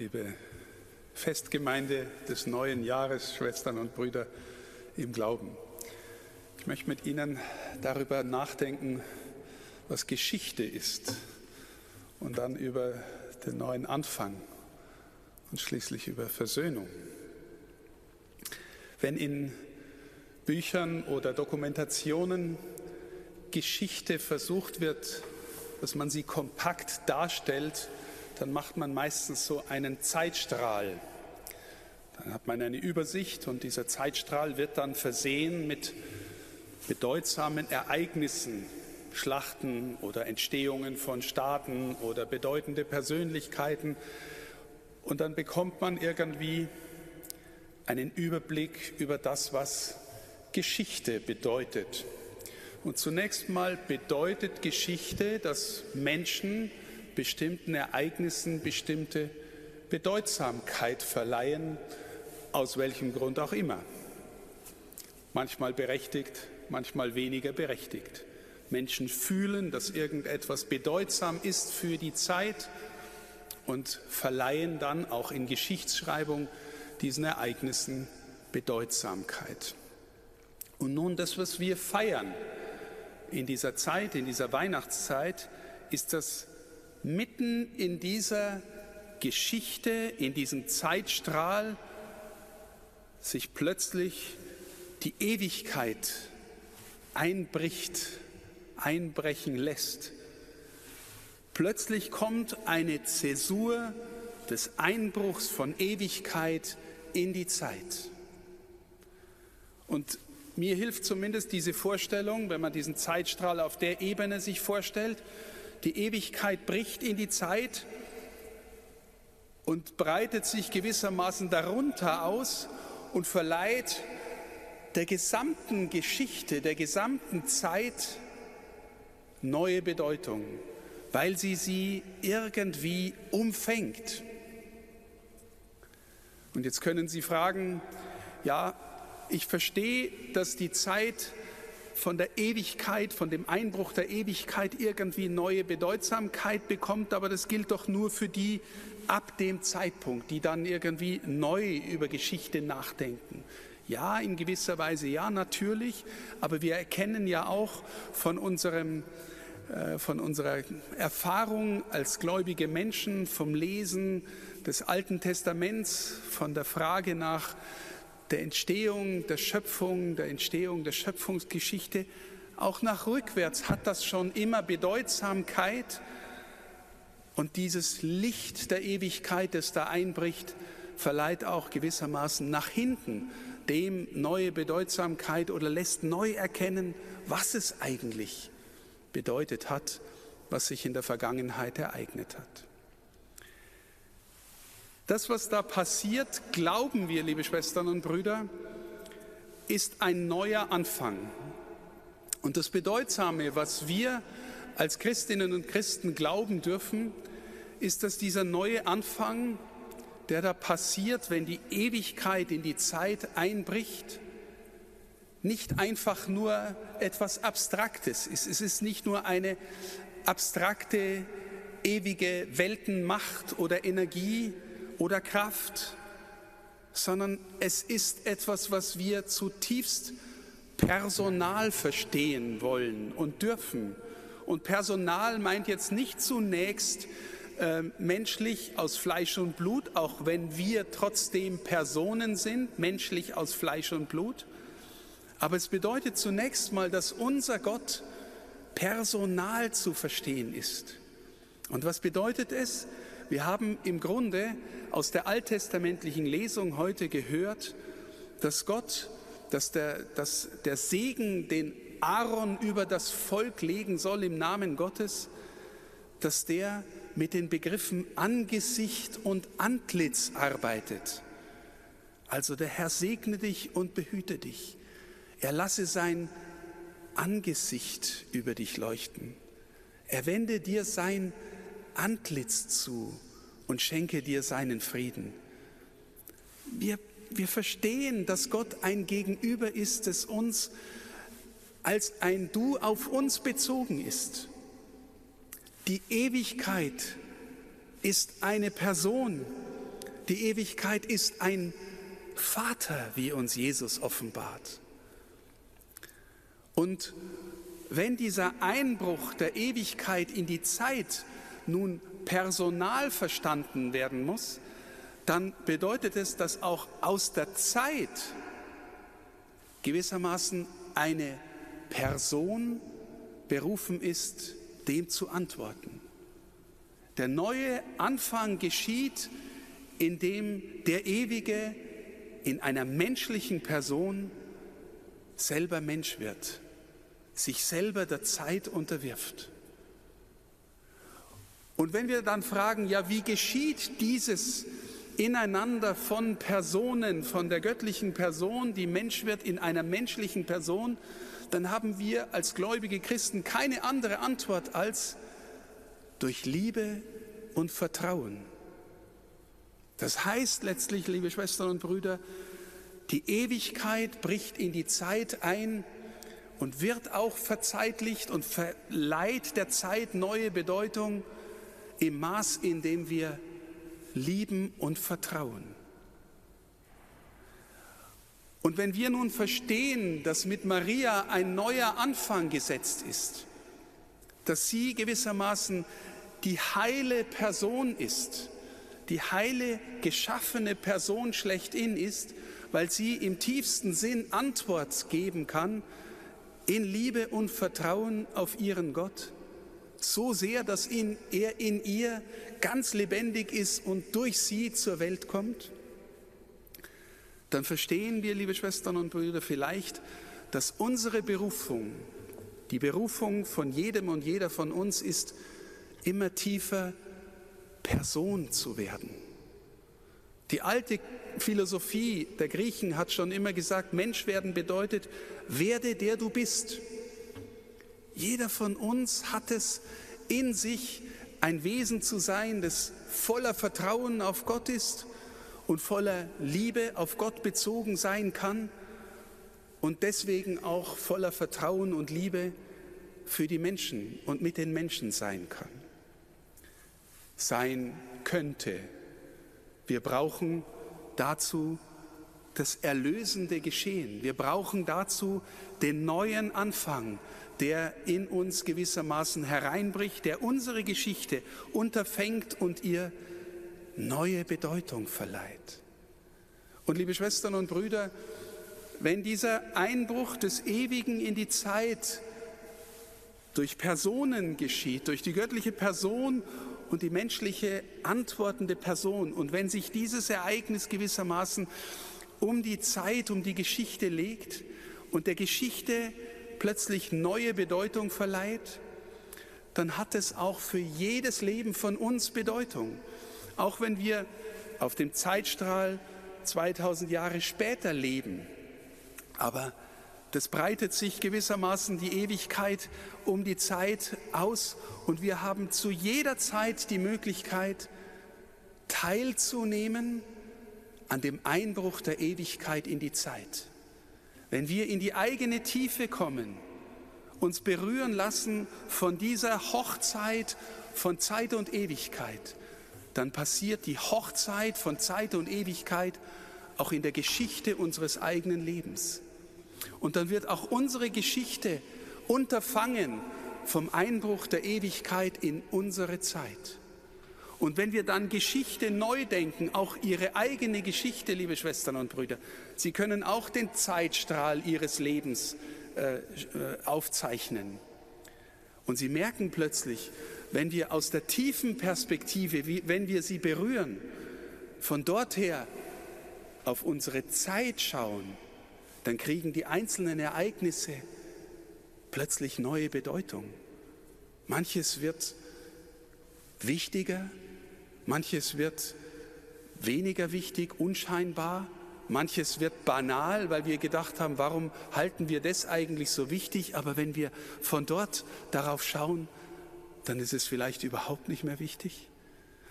liebe Festgemeinde des neuen Jahres, Schwestern und Brüder im Glauben. Ich möchte mit Ihnen darüber nachdenken, was Geschichte ist und dann über den neuen Anfang und schließlich über Versöhnung. Wenn in Büchern oder Dokumentationen Geschichte versucht wird, dass man sie kompakt darstellt, dann macht man meistens so einen Zeitstrahl. Dann hat man eine Übersicht und dieser Zeitstrahl wird dann versehen mit bedeutsamen Ereignissen, Schlachten oder Entstehungen von Staaten oder bedeutende Persönlichkeiten. Und dann bekommt man irgendwie einen Überblick über das, was Geschichte bedeutet. Und zunächst mal bedeutet Geschichte, dass Menschen bestimmten Ereignissen bestimmte Bedeutsamkeit verleihen, aus welchem Grund auch immer. Manchmal berechtigt, manchmal weniger berechtigt. Menschen fühlen, dass irgendetwas bedeutsam ist für die Zeit und verleihen dann auch in Geschichtsschreibung diesen Ereignissen Bedeutsamkeit. Und nun das, was wir feiern in dieser Zeit, in dieser Weihnachtszeit, ist das mitten in dieser Geschichte, in diesem Zeitstrahl sich plötzlich die Ewigkeit einbricht, einbrechen lässt. Plötzlich kommt eine Zäsur des Einbruchs von Ewigkeit in die Zeit. Und mir hilft zumindest diese Vorstellung, wenn man diesen Zeitstrahl auf der Ebene sich vorstellt, die Ewigkeit bricht in die Zeit und breitet sich gewissermaßen darunter aus und verleiht der gesamten Geschichte, der gesamten Zeit neue Bedeutung, weil sie sie irgendwie umfängt. Und jetzt können Sie fragen, ja, ich verstehe, dass die Zeit von der Ewigkeit, von dem Einbruch der Ewigkeit irgendwie neue Bedeutsamkeit bekommt, aber das gilt doch nur für die ab dem Zeitpunkt, die dann irgendwie neu über Geschichte nachdenken. Ja, in gewisser Weise ja, natürlich, aber wir erkennen ja auch von unserem äh, von unserer Erfahrung als gläubige Menschen, vom Lesen des Alten Testaments, von der Frage nach der Entstehung der Schöpfung, der Entstehung der Schöpfungsgeschichte, auch nach rückwärts hat das schon immer Bedeutsamkeit. Und dieses Licht der Ewigkeit, das da einbricht, verleiht auch gewissermaßen nach hinten dem neue Bedeutsamkeit oder lässt neu erkennen, was es eigentlich bedeutet hat, was sich in der Vergangenheit ereignet hat. Das, was da passiert, glauben wir, liebe Schwestern und Brüder, ist ein neuer Anfang. Und das Bedeutsame, was wir als Christinnen und Christen glauben dürfen, ist, dass dieser neue Anfang, der da passiert, wenn die Ewigkeit in die Zeit einbricht, nicht einfach nur etwas Abstraktes ist. Es ist nicht nur eine abstrakte, ewige Weltenmacht oder Energie, oder Kraft, sondern es ist etwas, was wir zutiefst personal verstehen wollen und dürfen. Und Personal meint jetzt nicht zunächst äh, menschlich aus Fleisch und Blut, auch wenn wir trotzdem Personen sind, menschlich aus Fleisch und Blut. Aber es bedeutet zunächst mal, dass unser Gott personal zu verstehen ist. Und was bedeutet es? Wir haben im Grunde aus der alttestamentlichen Lesung heute gehört, dass Gott, dass der, dass der Segen, den Aaron über das Volk legen soll im Namen Gottes, dass der mit den Begriffen Angesicht und Antlitz arbeitet. Also der Herr segne dich und behüte dich. Er lasse sein Angesicht über dich leuchten. Er wende dir sein Antlitz zu und schenke dir seinen Frieden. Wir, wir verstehen, dass Gott ein Gegenüber ist, das uns als ein Du auf uns bezogen ist. Die Ewigkeit ist eine Person Die Ewigkeit ist ein Vater, wie uns Jesus offenbart. Und wenn dieser Einbruch der Ewigkeit in die Zeit nun personal verstanden werden muss, dann bedeutet es, dass auch aus der Zeit gewissermaßen eine Person berufen ist, dem zu antworten. Der neue Anfang geschieht, indem der Ewige in einer menschlichen Person selber Mensch wird, sich selber der Zeit unterwirft. Und wenn wir dann fragen, ja, wie geschieht dieses Ineinander von Personen, von der göttlichen Person, die Mensch wird in einer menschlichen Person, dann haben wir als gläubige Christen keine andere Antwort als durch Liebe und Vertrauen. Das heißt letztlich, liebe Schwestern und Brüder, die Ewigkeit bricht in die Zeit ein und wird auch verzeitlicht und verleiht der Zeit neue Bedeutung im Maß, in dem wir lieben und vertrauen. Und wenn wir nun verstehen, dass mit Maria ein neuer Anfang gesetzt ist, dass sie gewissermaßen die heile Person ist, die heile geschaffene Person schlechthin ist, weil sie im tiefsten Sinn Antwort geben kann in Liebe und Vertrauen auf ihren Gott, so sehr, dass in, er in ihr ganz lebendig ist und durch sie zur Welt kommt, dann verstehen wir, liebe Schwestern und Brüder, vielleicht, dass unsere Berufung, die Berufung von jedem und jeder von uns ist, immer tiefer Person zu werden. Die alte Philosophie der Griechen hat schon immer gesagt, Mensch werden bedeutet, werde der du bist. Jeder von uns hat es in sich, ein Wesen zu sein, das voller Vertrauen auf Gott ist und voller Liebe auf Gott bezogen sein kann und deswegen auch voller Vertrauen und Liebe für die Menschen und mit den Menschen sein kann. Sein könnte. Wir brauchen dazu das erlösende Geschehen. Wir brauchen dazu den neuen Anfang, der in uns gewissermaßen hereinbricht, der unsere Geschichte unterfängt und ihr neue Bedeutung verleiht. Und liebe Schwestern und Brüder, wenn dieser Einbruch des Ewigen in die Zeit durch Personen geschieht, durch die göttliche Person und die menschliche antwortende Person, und wenn sich dieses Ereignis gewissermaßen um die Zeit, um die Geschichte legt und der Geschichte plötzlich neue Bedeutung verleiht, dann hat es auch für jedes Leben von uns Bedeutung. Auch wenn wir auf dem Zeitstrahl 2000 Jahre später leben. Aber das breitet sich gewissermaßen die Ewigkeit um die Zeit aus und wir haben zu jeder Zeit die Möglichkeit, teilzunehmen an dem Einbruch der Ewigkeit in die Zeit. Wenn wir in die eigene Tiefe kommen, uns berühren lassen von dieser Hochzeit von Zeit und Ewigkeit, dann passiert die Hochzeit von Zeit und Ewigkeit auch in der Geschichte unseres eigenen Lebens. Und dann wird auch unsere Geschichte unterfangen vom Einbruch der Ewigkeit in unsere Zeit. Und wenn wir dann Geschichte neu denken, auch Ihre eigene Geschichte, liebe Schwestern und Brüder, Sie können auch den Zeitstrahl Ihres Lebens äh, äh, aufzeichnen. Und Sie merken plötzlich, wenn wir aus der tiefen Perspektive, wie, wenn wir sie berühren, von dort her auf unsere Zeit schauen, dann kriegen die einzelnen Ereignisse plötzlich neue Bedeutung. Manches wird wichtiger, Manches wird weniger wichtig, unscheinbar. Manches wird banal, weil wir gedacht haben, warum halten wir das eigentlich so wichtig? Aber wenn wir von dort darauf schauen, dann ist es vielleicht überhaupt nicht mehr wichtig.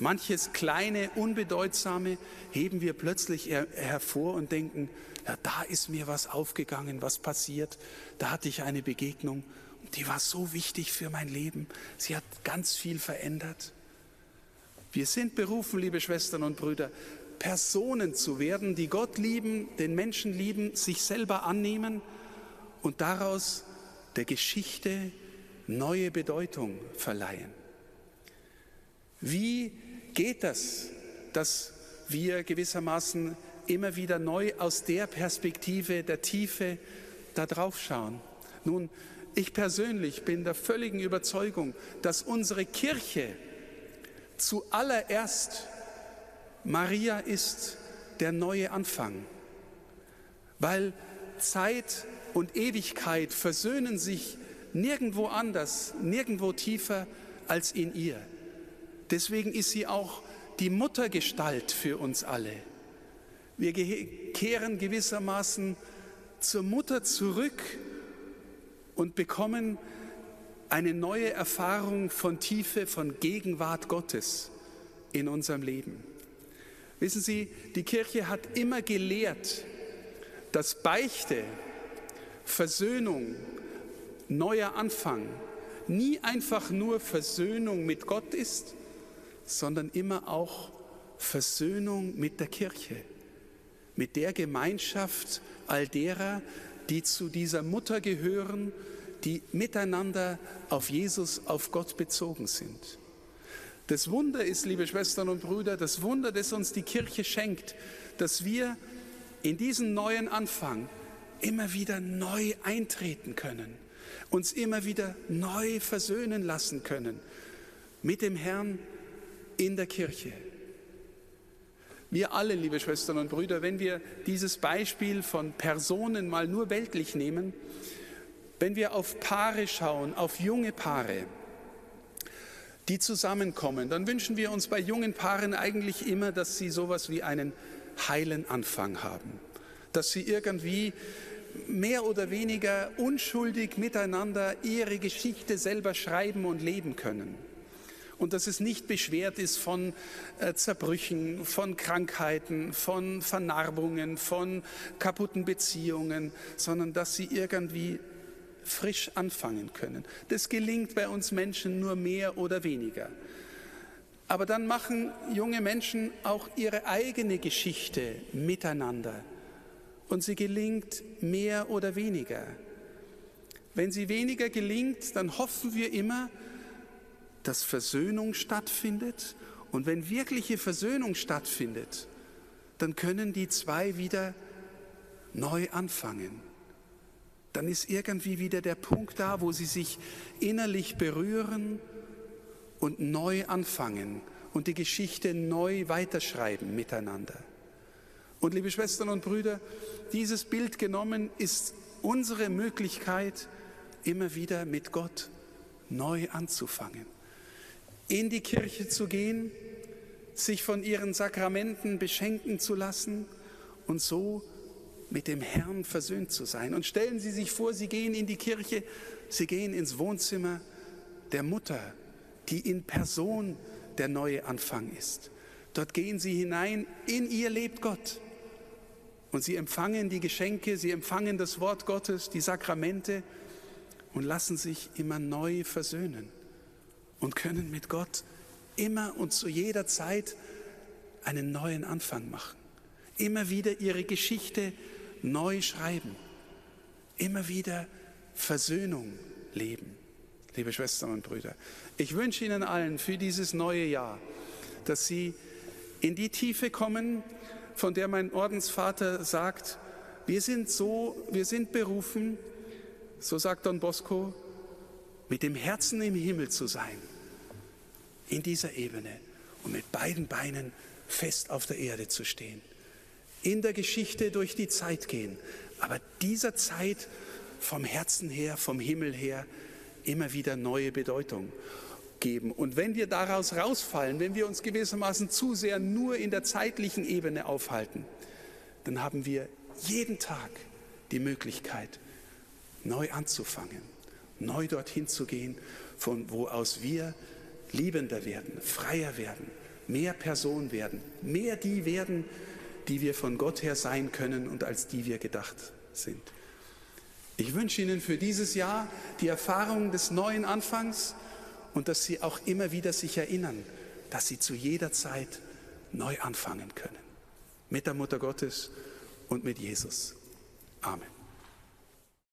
Manches kleine, unbedeutsame heben wir plötzlich her hervor und denken, ja, da ist mir was aufgegangen, was passiert. Da hatte ich eine Begegnung, die war so wichtig für mein Leben. Sie hat ganz viel verändert. Wir sind berufen, liebe Schwestern und Brüder, Personen zu werden, die Gott lieben, den Menschen lieben, sich selber annehmen und daraus der Geschichte neue Bedeutung verleihen. Wie geht das, dass wir gewissermaßen immer wieder neu aus der Perspektive der Tiefe da drauf schauen? Nun, ich persönlich bin der völligen Überzeugung, dass unsere Kirche zuallererst Maria ist der neue Anfang, weil Zeit und Ewigkeit versöhnen sich nirgendwo anders, nirgendwo tiefer als in ihr. Deswegen ist sie auch die Muttergestalt für uns alle. Wir kehren gewissermaßen zur Mutter zurück und bekommen eine neue Erfahrung von Tiefe, von Gegenwart Gottes in unserem Leben. Wissen Sie, die Kirche hat immer gelehrt, dass Beichte, Versöhnung, neuer Anfang nie einfach nur Versöhnung mit Gott ist, sondern immer auch Versöhnung mit der Kirche, mit der Gemeinschaft all derer, die zu dieser Mutter gehören, die miteinander auf Jesus, auf Gott bezogen sind. Das Wunder ist, liebe Schwestern und Brüder, das Wunder, das uns die Kirche schenkt, dass wir in diesen neuen Anfang immer wieder neu eintreten können, uns immer wieder neu versöhnen lassen können mit dem Herrn in der Kirche. Wir alle, liebe Schwestern und Brüder, wenn wir dieses Beispiel von Personen mal nur weltlich nehmen, wenn wir auf Paare schauen, auf junge Paare, die zusammenkommen, dann wünschen wir uns bei jungen Paaren eigentlich immer, dass sie sowas wie einen heilen Anfang haben, dass sie irgendwie mehr oder weniger unschuldig miteinander ihre Geschichte selber schreiben und leben können. Und dass es nicht beschwert ist von äh, Zerbrüchen, von Krankheiten, von Vernarbungen, von kaputten Beziehungen, sondern dass sie irgendwie frisch anfangen können. Das gelingt bei uns Menschen nur mehr oder weniger. Aber dann machen junge Menschen auch ihre eigene Geschichte miteinander und sie gelingt mehr oder weniger. Wenn sie weniger gelingt, dann hoffen wir immer, dass Versöhnung stattfindet. Und wenn wirkliche Versöhnung stattfindet, dann können die zwei wieder neu anfangen. Dann ist irgendwie wieder der Punkt da, wo sie sich innerlich berühren und neu anfangen und die Geschichte neu weiterschreiben miteinander. Und liebe Schwestern und Brüder, dieses Bild genommen ist unsere Möglichkeit, immer wieder mit Gott neu anzufangen in die Kirche zu gehen, sich von ihren Sakramenten beschenken zu lassen und so mit dem Herrn versöhnt zu sein. Und stellen Sie sich vor, Sie gehen in die Kirche, Sie gehen ins Wohnzimmer der Mutter, die in Person der neue Anfang ist. Dort gehen Sie hinein, in ihr lebt Gott. Und Sie empfangen die Geschenke, Sie empfangen das Wort Gottes, die Sakramente und lassen sich immer neu versöhnen und können mit Gott immer und zu jeder Zeit einen neuen Anfang machen. Immer wieder ihre Geschichte neu schreiben. Immer wieder Versöhnung leben. Liebe Schwestern und Brüder, ich wünsche Ihnen allen für dieses neue Jahr, dass Sie in die Tiefe kommen, von der mein Ordensvater sagt, wir sind so, wir sind berufen, so sagt Don Bosco, mit dem Herzen im Himmel zu sein in dieser Ebene und mit beiden Beinen fest auf der Erde zu stehen. In der Geschichte durch die Zeit gehen, aber dieser Zeit vom Herzen her, vom Himmel her immer wieder neue Bedeutung geben. Und wenn wir daraus rausfallen, wenn wir uns gewissermaßen zu sehr nur in der zeitlichen Ebene aufhalten, dann haben wir jeden Tag die Möglichkeit, neu anzufangen, neu dorthin zu gehen, von wo aus wir liebender werden, freier werden, mehr Person werden, mehr die werden, die wir von Gott her sein können und als die wir gedacht sind. Ich wünsche Ihnen für dieses Jahr die Erfahrung des neuen Anfangs und dass Sie auch immer wieder sich erinnern, dass Sie zu jeder Zeit neu anfangen können. mit der Mutter Gottes und mit Jesus. Amen.